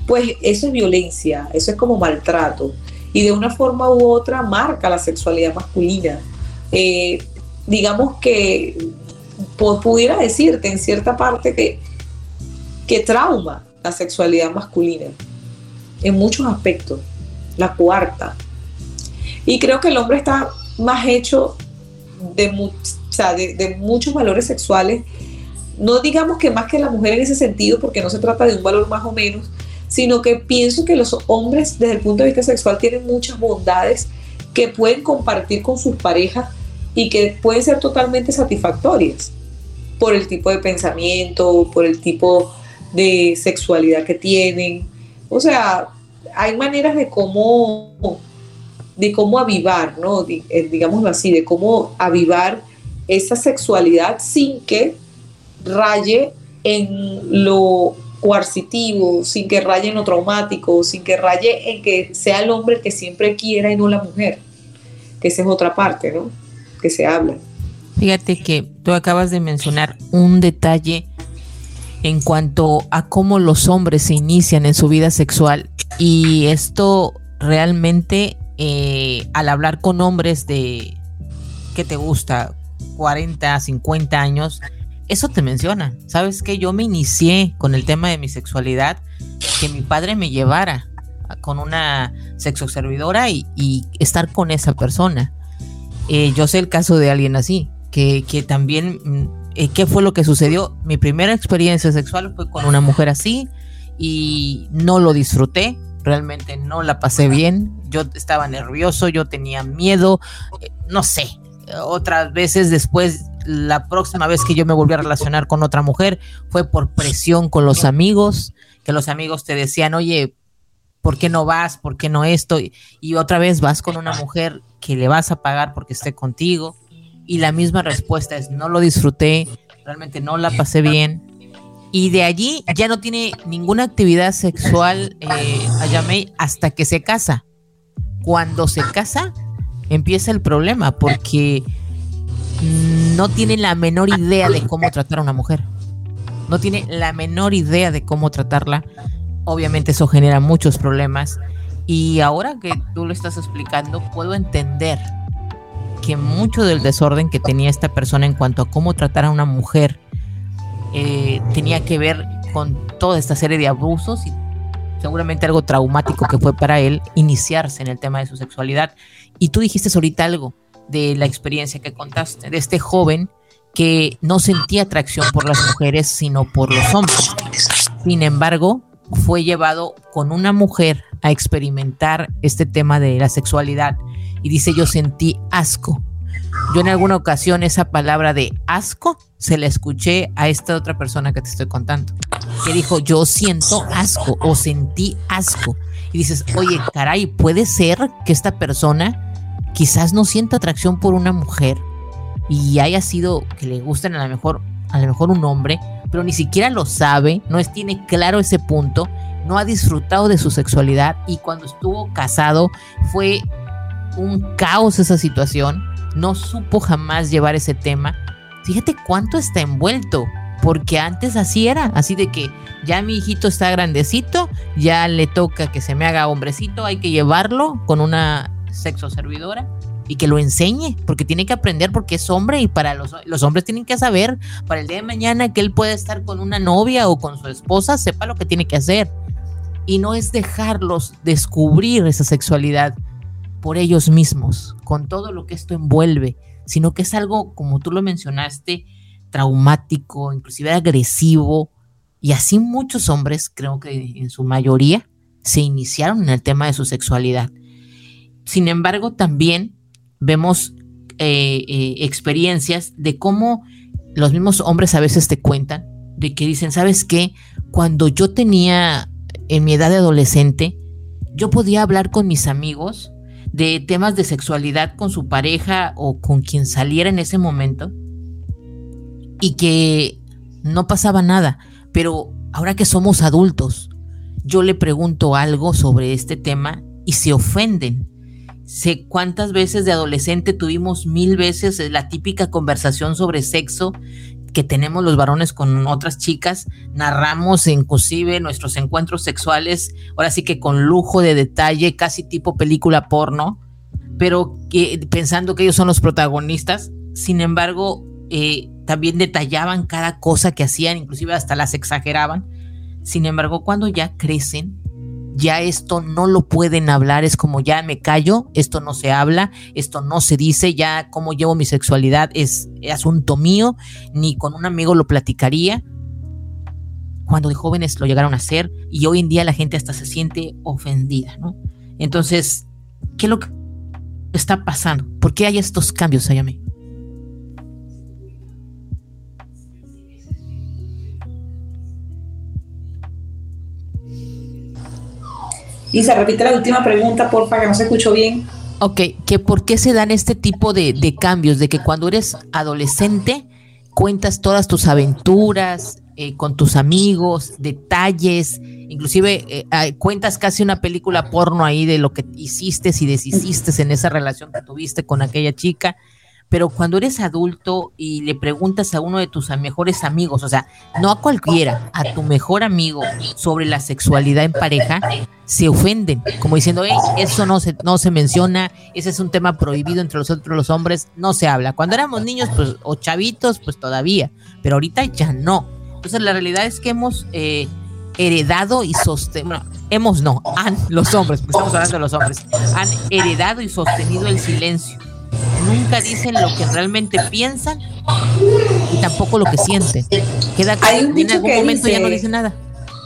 pues eso es violencia, eso es como maltrato. Y de una forma u otra marca la sexualidad masculina. Eh, digamos que pudiera decirte en cierta parte que, que trauma la sexualidad masculina en muchos aspectos. La cuarta. Y creo que el hombre está más hecho de, de, muchos valores sexuales. No digamos que más que la mujer en ese sentido, porque no se trata de un valor más o menos, sino que pienso que los hombres desde el punto de vista sexual tienen muchas bondades que pueden compartir con sus parejas y que pueden ser totalmente satisfactorias por el tipo de pensamiento, por el tipo de sexualidad que tienen. O sea, hay maneras de cómo, de cómo avivar, ¿no? Eh, digámoslo así, de cómo avivar esa sexualidad sin que raye en lo coercitivo, sin que raye en lo traumático, sin que raye en que sea el hombre el que siempre quiera y no la mujer, que esa es otra parte, ¿no? Que se habla. Fíjate que tú acabas de mencionar un detalle en cuanto a cómo los hombres se inician en su vida sexual y esto realmente eh, al hablar con hombres de que te gusta 40, 50 años, eso te menciona. Sabes que yo me inicié con el tema de mi sexualidad, que mi padre me llevara con una sexoservidora y, y estar con esa persona. Eh, yo sé el caso de alguien así, que, que también mm, eh, ¿qué fue lo que sucedió? Mi primera experiencia sexual fue con una mujer así y no lo disfruté, realmente no la pasé bien, yo estaba nervioso, yo tenía miedo, eh, no sé, otras veces después, la próxima vez que yo me volví a relacionar con otra mujer fue por presión con los amigos, que los amigos te decían, oye, ¿por qué no vas? ¿Por qué no esto? Y otra vez vas con una mujer que le vas a pagar porque esté contigo y la misma respuesta es no lo disfruté, realmente no la pasé bien. Y de allí ya no tiene ninguna actividad sexual eh, hasta que se casa. Cuando se casa, empieza el problema porque no tiene la menor idea de cómo tratar a una mujer. No tiene la menor idea de cómo tratarla. Obviamente eso genera muchos problemas. Y ahora que tú lo estás explicando, puedo entender que mucho del desorden que tenía esta persona en cuanto a cómo tratar a una mujer eh, tenía que ver con toda esta serie de abusos y seguramente algo traumático que fue para él iniciarse en el tema de su sexualidad. Y tú dijiste ahorita algo de la experiencia que contaste, de este joven que no sentía atracción por las mujeres, sino por los hombres. Sin embargo, fue llevado con una mujer a experimentar este tema de la sexualidad y dice yo sentí asco. Yo en alguna ocasión esa palabra de asco se la escuché a esta otra persona que te estoy contando, que dijo yo siento asco o sentí asco. Y dices, oye, caray, puede ser que esta persona quizás no sienta atracción por una mujer y haya sido que le gusten a lo mejor, a lo mejor un hombre, pero ni siquiera lo sabe, no es, tiene claro ese punto, no ha disfrutado de su sexualidad y cuando estuvo casado fue un caos esa situación, no supo jamás llevar ese tema. Fíjate cuánto está envuelto, porque antes así era, así de que ya mi hijito está grandecito, ya le toca que se me haga hombrecito, hay que llevarlo con una sexo servidora y que lo enseñe, porque tiene que aprender porque es hombre y para los, los hombres tienen que saber para el día de mañana que él puede estar con una novia o con su esposa, sepa lo que tiene que hacer. y no es dejarlos descubrir esa sexualidad por ellos mismos, con todo lo que esto envuelve, sino que es algo, como tú lo mencionaste, traumático, inclusive agresivo, y así muchos hombres, creo que en su mayoría, se iniciaron en el tema de su sexualidad. Sin embargo, también vemos eh, eh, experiencias de cómo los mismos hombres a veces te cuentan, de que dicen, ¿sabes qué? Cuando yo tenía en mi edad de adolescente, yo podía hablar con mis amigos de temas de sexualidad con su pareja o con quien saliera en ese momento y que no pasaba nada. Pero ahora que somos adultos, yo le pregunto algo sobre este tema y se ofenden. Sé cuántas veces de adolescente tuvimos mil veces la típica conversación sobre sexo que tenemos los varones con otras chicas, narramos inclusive nuestros encuentros sexuales, ahora sí que con lujo de detalle, casi tipo película porno, pero que, pensando que ellos son los protagonistas, sin embargo, eh, también detallaban cada cosa que hacían, inclusive hasta las exageraban. Sin embargo, cuando ya crecen, ya esto no lo pueden hablar, es como ya me callo, esto no se habla, esto no se dice, ya cómo llevo mi sexualidad es, asunto mío, ni con un amigo lo platicaría. Cuando de jóvenes lo llegaron a hacer y hoy en día la gente hasta se siente ofendida, ¿no? Entonces, ¿qué es lo que está pasando? ¿Por qué hay estos cambios, Ayame? Y se repite la última pregunta, porfa, que no se escuchó bien. Ok, que por qué se dan este tipo de, cambios, de que cuando eres adolescente cuentas todas tus aventuras eh, con tus amigos, detalles, inclusive eh, cuentas casi una película porno ahí de lo que hiciste y deshiciste en esa relación que tuviste con aquella chica pero cuando eres adulto y le preguntas a uno de tus mejores amigos, o sea, no a cualquiera, a tu mejor amigo sobre la sexualidad en pareja, se ofenden, como diciendo, hey, eso no se, no se menciona, ese es un tema prohibido entre nosotros los hombres, no se habla. Cuando éramos niños, pues, o chavitos, pues todavía, pero ahorita ya no. Entonces, la realidad es que hemos eh, heredado y sostenido, hemos no, han, los hombres, porque estamos hablando de los hombres, han heredado y sostenido el silencio nunca dicen lo que realmente piensan y tampoco lo que sienten. Queda hay un dicho en algún momento ya no dice nada.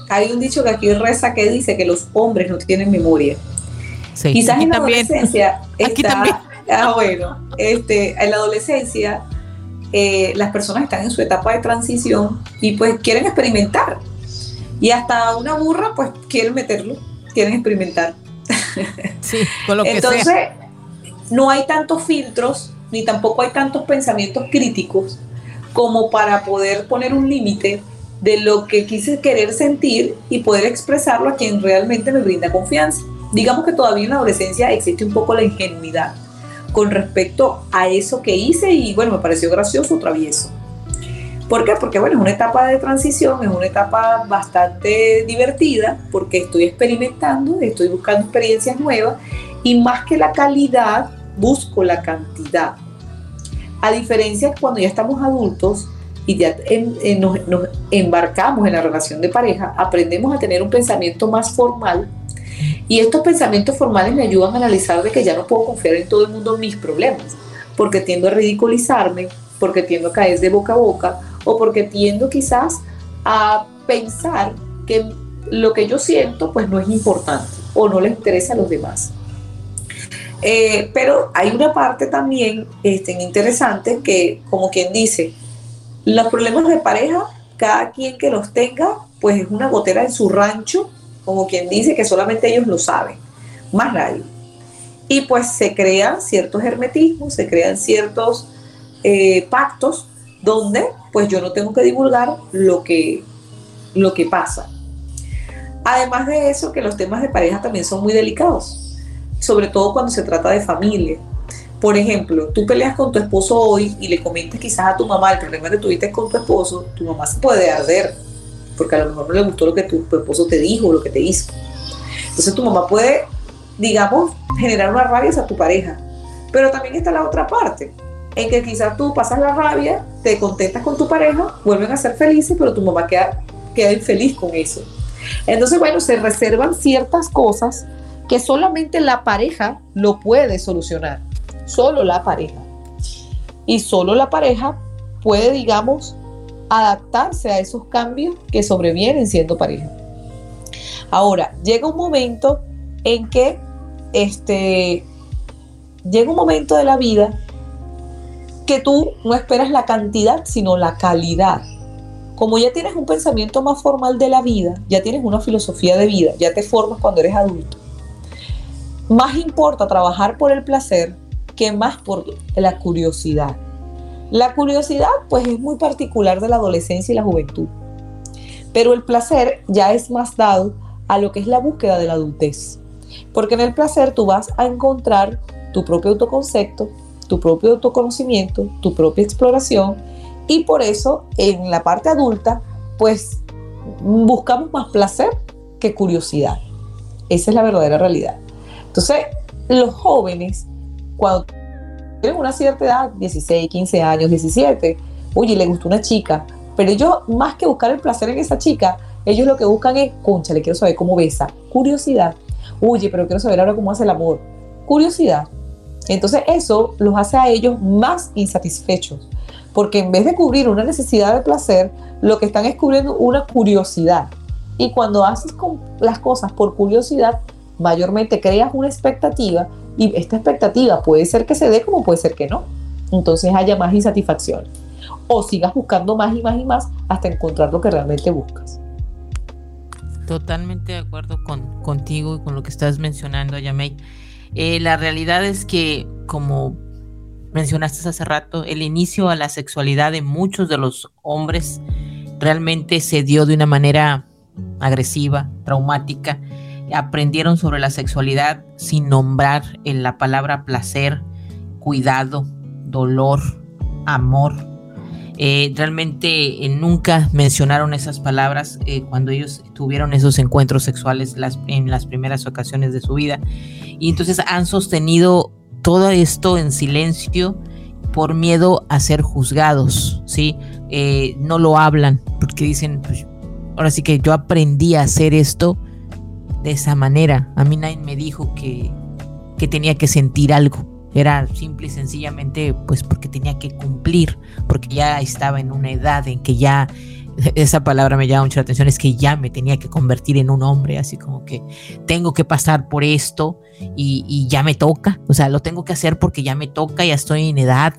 Hay un dicho que aquí reza que dice que los hombres no tienen memoria. Quizás en la adolescencia aquí también. Ah, bueno, este, en la adolescencia eh, las personas están en su etapa de transición y pues quieren experimentar. Y hasta una burra pues quieren meterlo, quieren experimentar. Sí, con lo que Entonces, no hay tantos filtros ni tampoco hay tantos pensamientos críticos como para poder poner un límite de lo que quise querer sentir y poder expresarlo a quien realmente me brinda confianza. Digamos que todavía en la adolescencia existe un poco la ingenuidad con respecto a eso que hice y bueno, me pareció gracioso, travieso. ¿Por qué? Porque bueno, es una etapa de transición, es una etapa bastante divertida porque estoy experimentando, estoy buscando experiencias nuevas y más que la calidad, busco la cantidad. A diferencia cuando ya estamos adultos y ya nos, embarcamos en la relación de pareja, aprendemos a tener un pensamiento más formal y estos pensamientos formales me ayudan a analizar de que ya no puedo confiar en todo el mundo mis problemas, porque tiendo a ridiculizarme, porque tiendo a caer de boca a boca o porque tiendo quizás a pensar que lo que yo siento pues no es importante o no le interesa a los demás. Eh, pero hay una parte también este, interesante que, como quien dice, los problemas de pareja, cada quien que los tenga, pues es una gotera en su rancho, como quien dice que solamente ellos lo saben, más nadie. Y pues se crean ciertos hermetismos, se crean ciertos eh, pactos donde pues yo no tengo que divulgar lo que, lo que pasa. Además de eso, que los temas de pareja también son muy delicados sobre todo cuando se trata de familia. Por ejemplo, tú peleas con tu esposo hoy y le comentas quizás a tu mamá el problema que tuviste con tu esposo, tu mamá se puede arder, porque a lo mejor no le gustó lo que tu, esposo te dijo lo que te hizo. Entonces tu mamá puede, digamos, generar una rabia a tu pareja. Pero también está la otra parte, en que quizás tú pasas la rabia, te contentas con tu pareja, vuelven a ser felices, pero tu mamá queda, queda infeliz con eso. Entonces, bueno, se reservan ciertas cosas que solamente la pareja lo puede solucionar, solo la pareja. Y solo la pareja puede, digamos, adaptarse a esos cambios que sobrevienen siendo pareja. Ahora, llega un momento en que este, llega un momento de la vida que tú no esperas la cantidad, sino la calidad. Como ya tienes un pensamiento más formal de la vida, ya tienes una filosofía de vida, ya te formas cuando eres adulto, más importa trabajar por el placer que más por la curiosidad. La curiosidad pues es muy particular de la adolescencia y la juventud, pero el placer ya es más dado a lo que es la búsqueda de la adultez, porque en el placer tú vas a encontrar tu propio autoconcepto, tu propio autoconocimiento, tu propia exploración y por eso en la parte adulta pues buscamos más placer que curiosidad. Esa es la verdadera realidad. Entonces, los jóvenes, cuando tienen una cierta edad, 16, 15 años, 17, oye, le gustó una chica, pero ellos, más que buscar el placer en esa chica, ellos lo que buscan es, concha, le quiero saber cómo besa, curiosidad. Oye, pero quiero saber ahora cómo hace el amor, curiosidad. Entonces eso los hace a ellos más insatisfechos, porque en vez de cubrir una necesidad de placer, lo que están es cubriendo una curiosidad. Y cuando haces las cosas por curiosidad, mayormente creas una expectativa y esta expectativa puede ser que se dé como puede ser que no. Entonces haya más insatisfacción. O sigas buscando más y más y más hasta encontrar lo que realmente buscas. Totalmente de acuerdo con, contigo y con lo que estás mencionando, Yamei. Eh, la realidad es que, como mencionaste hace rato, el inicio a la sexualidad de muchos de los hombres realmente se dio de una manera agresiva, traumática, aprendieron sobre la sexualidad sin nombrar en la palabra placer, cuidado, dolor, amor. Eh, realmente eh, nunca mencionaron esas palabras eh, cuando ellos tuvieron esos encuentros sexuales en las primeras ocasiones de su vida. Y entonces han sostenido todo esto en silencio por miedo a ser juzgados, ¿sí? no lo hablan porque dicen, pues, ahora sí que yo aprendí a hacer esto de esa manera. A mí nadie me dijo que, que tenía que sentir algo. Era simple y sencillamente pues porque tenía que cumplir, porque ya estaba en una edad en que ya, esa palabra me llama mucho la atención, es que ya me tenía que convertir en un hombre, así como que tengo que pasar por esto y, y ya me toca, o sea, lo tengo que hacer porque ya me toca, ya estoy en edad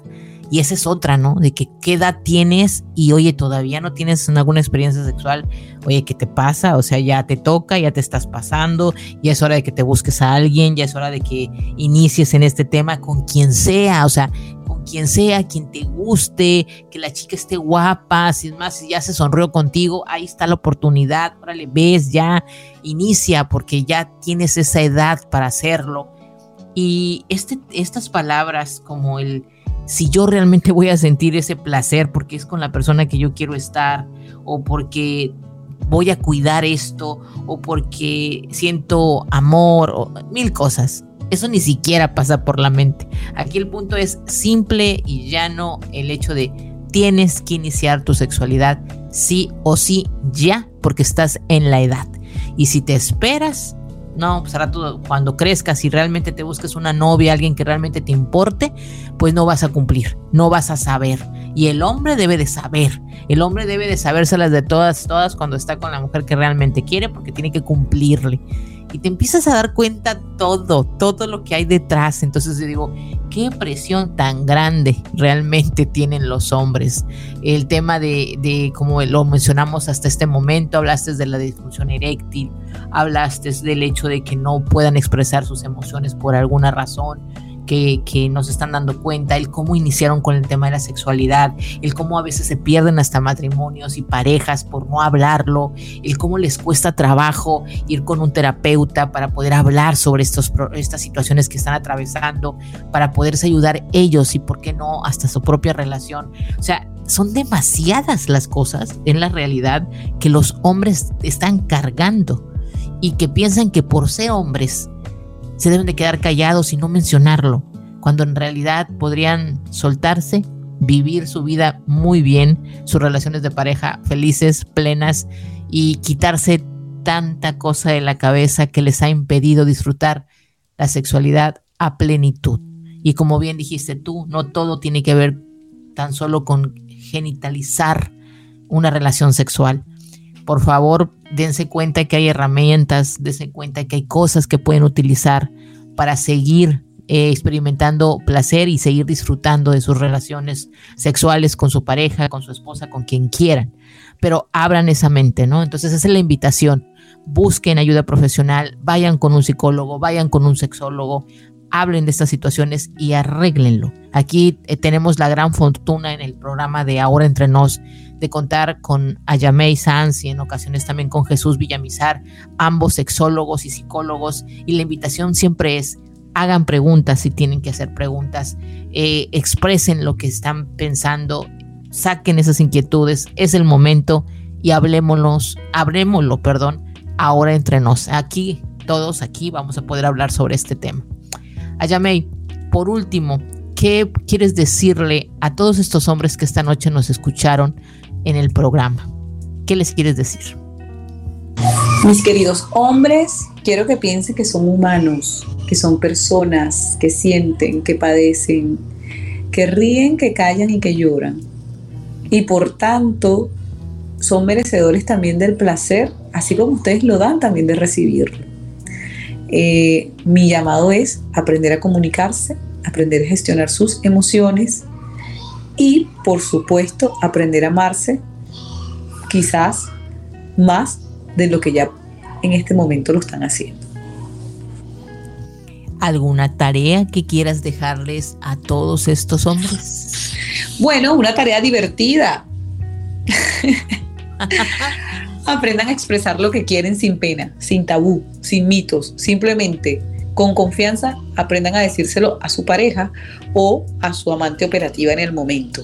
y esa es otra, ¿no? De que qué edad tienes y oye, todavía no tienes alguna experiencia sexual. Oye, ¿qué te pasa? O sea, ya te toca, ya te estás pasando, ya es hora de que te busques a alguien, ya es hora de que inicies en este tema con quien sea, o sea, con quien sea, quien te guste, que la chica esté guapa, si es más, si ya se sonrió contigo, ahí está la oportunidad, órale, ves, ya inicia porque ya tienes esa edad para hacerlo. Y este, estas palabras como el si yo realmente voy a sentir ese placer porque es con la persona que yo quiero estar o porque voy a cuidar esto o porque siento amor o mil cosas. Eso ni siquiera pasa por la mente. Aquí el punto es simple y llano el hecho de tienes que iniciar tu sexualidad sí o sí ya porque estás en la edad. Y si te esperas, no, pues rato cuando crezcas y realmente te busques una novia, alguien que realmente te importe, pues no vas a cumplir, no vas a saber. Y el hombre debe de saber, el hombre debe de sabérselas de todas, todas cuando está con la mujer que realmente quiere porque tiene que cumplirle y te empiezas a dar cuenta todo, todo lo que hay detrás. Entonces yo digo, qué presión tan grande realmente tienen los hombres. El tema de, de como lo mencionamos hasta este momento, hablaste de la disfunción eréctil, hablaste del hecho de que no puedan expresar sus emociones por alguna razón que, nos están dando cuenta, el cómo iniciaron con el tema de la sexualidad, el cómo a veces se pierden hasta matrimonios y parejas por no hablarlo, el cómo les cuesta trabajo ir con un terapeuta para poder hablar sobre estos, estas situaciones que están atravesando, para poderse ayudar ellos y, por qué no, hasta su propia relación. O sea, son demasiadas las cosas en la realidad que los hombres están cargando y que piensan que por ser hombres se deben de quedar callados y no mencionarlo, cuando en realidad podrían soltarse, vivir su vida muy bien, sus relaciones de pareja felices, plenas y quitarse tanta cosa de la cabeza que les ha impedido disfrutar la sexualidad a plenitud. Y como bien dijiste tú, no todo tiene que ver tan solo con genitalizar una relación sexual. Por favor, dense cuenta que hay herramientas, dense cuenta que hay cosas que pueden utilizar para seguir eh, experimentando placer y seguir disfrutando de sus relaciones sexuales con su pareja, con su esposa, con quien quieran. Pero abran esa mente, ¿no? Entonces esa es la invitación. Busquen ayuda profesional, vayan con un psicólogo, vayan con un sexólogo, hablen de estas situaciones y arréglenlo. Aquí eh, tenemos la gran fortuna en el programa de Ahora Entre Nos de contar con Ayamei Sanz y en ocasiones también con Jesús Villamizar, ambos sexólogos y psicólogos. Y la invitación siempre es, hagan preguntas si tienen que hacer preguntas, eh, expresen lo que están pensando, saquen esas inquietudes, es el momento y hablemoslos, hablemoslo, perdón, ahora entre nos. Aquí, todos aquí vamos a poder hablar sobre este tema. Ayamei, por último, ¿qué quieres decirle a todos estos hombres que esta noche nos escucharon en el programa? ¿Qué les quieres decir? Mis queridos hombres, quiero que piensen que son humanos, que son personas, que sienten, que padecen, que ríen, que callan y que lloran. Y por tanto, son merecedores también del placer, así como ustedes lo dan también de recibirlo. Eh, mi llamado es aprender a comunicarse, aprender a gestionar sus emociones y, por supuesto, aprender a amarse, quizás más de lo que ya en este momento lo están haciendo. ¿Alguna tarea que quieras dejarles a todos estos hombres? Bueno, una tarea divertida. Aprendan a expresar lo que quieren sin pena, sin tabú, sin mitos, simplemente con confianza aprendan a decírselo a su pareja o a su amante operativa en el momento.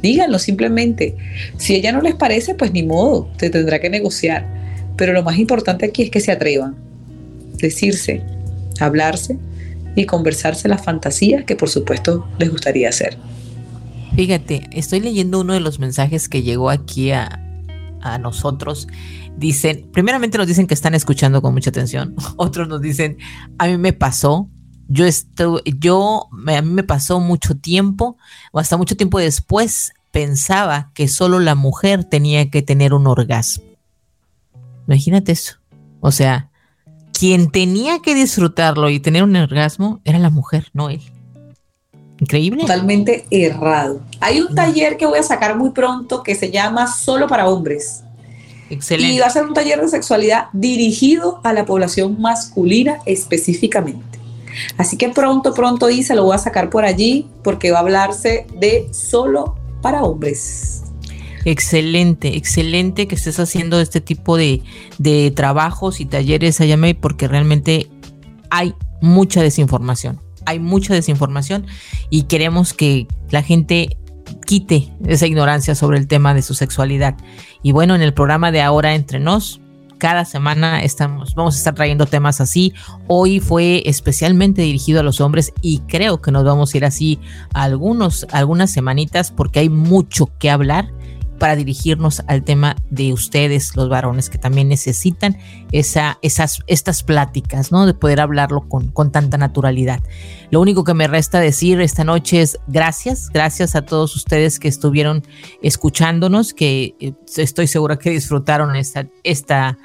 Díganlo simplemente. Si ella no les parece, pues ni modo, te tendrá que negociar. Pero lo más importante aquí es que se atrevan. Decirse, hablarse y conversarse las fantasías que por supuesto les gustaría hacer. Fíjate, estoy leyendo uno de los mensajes que llegó aquí a, a nosotros. Dicen, primeramente nos dicen que están escuchando con mucha atención. Otros nos dicen, a mí me pasó, yo estuve, yo, a mí me pasó mucho tiempo, o hasta mucho tiempo después, pensaba que solo la mujer tenía que tener un orgasmo. Imagínate eso. O sea, quien tenía que disfrutarlo y tener un orgasmo era la mujer, no él. Increíble. Totalmente errado. Hay un taller que voy a sacar muy pronto que se llama Solo para Hombres. Excelente. Y va a ser un taller de sexualidad dirigido a la población masculina específicamente. Así que pronto, pronto, y se lo voy a sacar por allí porque va a hablarse de solo para hombres. Excelente, excelente que estés haciendo este tipo de, de trabajos y talleres, Ayame, porque realmente hay mucha desinformación hay mucha desinformación y queremos que la gente quite esa ignorancia sobre el tema de su sexualidad. Y bueno, en el programa de ahora entre nos, cada semana estamos, vamos a estar trayendo temas así. Hoy fue especialmente dirigido a los hombres y creo que nos vamos a ir así algunos, algunas semanitas porque hay mucho que hablar para dirigirnos al tema de ustedes, los varones, que también necesitan esa, esas, estas pláticas, ¿no? De poder hablarlo con, con tanta naturalidad. Lo único que me resta decir esta noche es gracias, gracias a todos ustedes que estuvieron escuchándonos, que eh, estoy segura que disfrutaron esta, esta,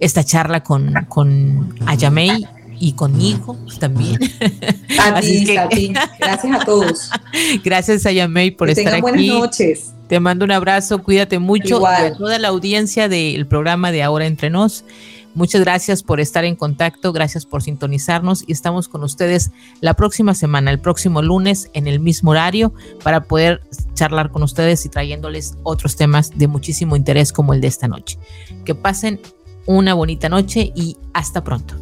esta charla con, con Ayamei y conmigo también. A ti, a ti. Gracias a todos. Gracias a Yamei por estar aquí. Buenas noches. Te mando un abrazo, cuídate mucho. Y a toda la audiencia del programa de Ahora Entre Nos. Muchas gracias por estar en contacto, gracias por sintonizarnos y estamos con ustedes la próxima semana, el próximo lunes en el mismo horario para poder charlar con ustedes y trayéndoles otros temas de muchísimo interés como el de esta noche. Que pasen una bonita noche y hasta pronto.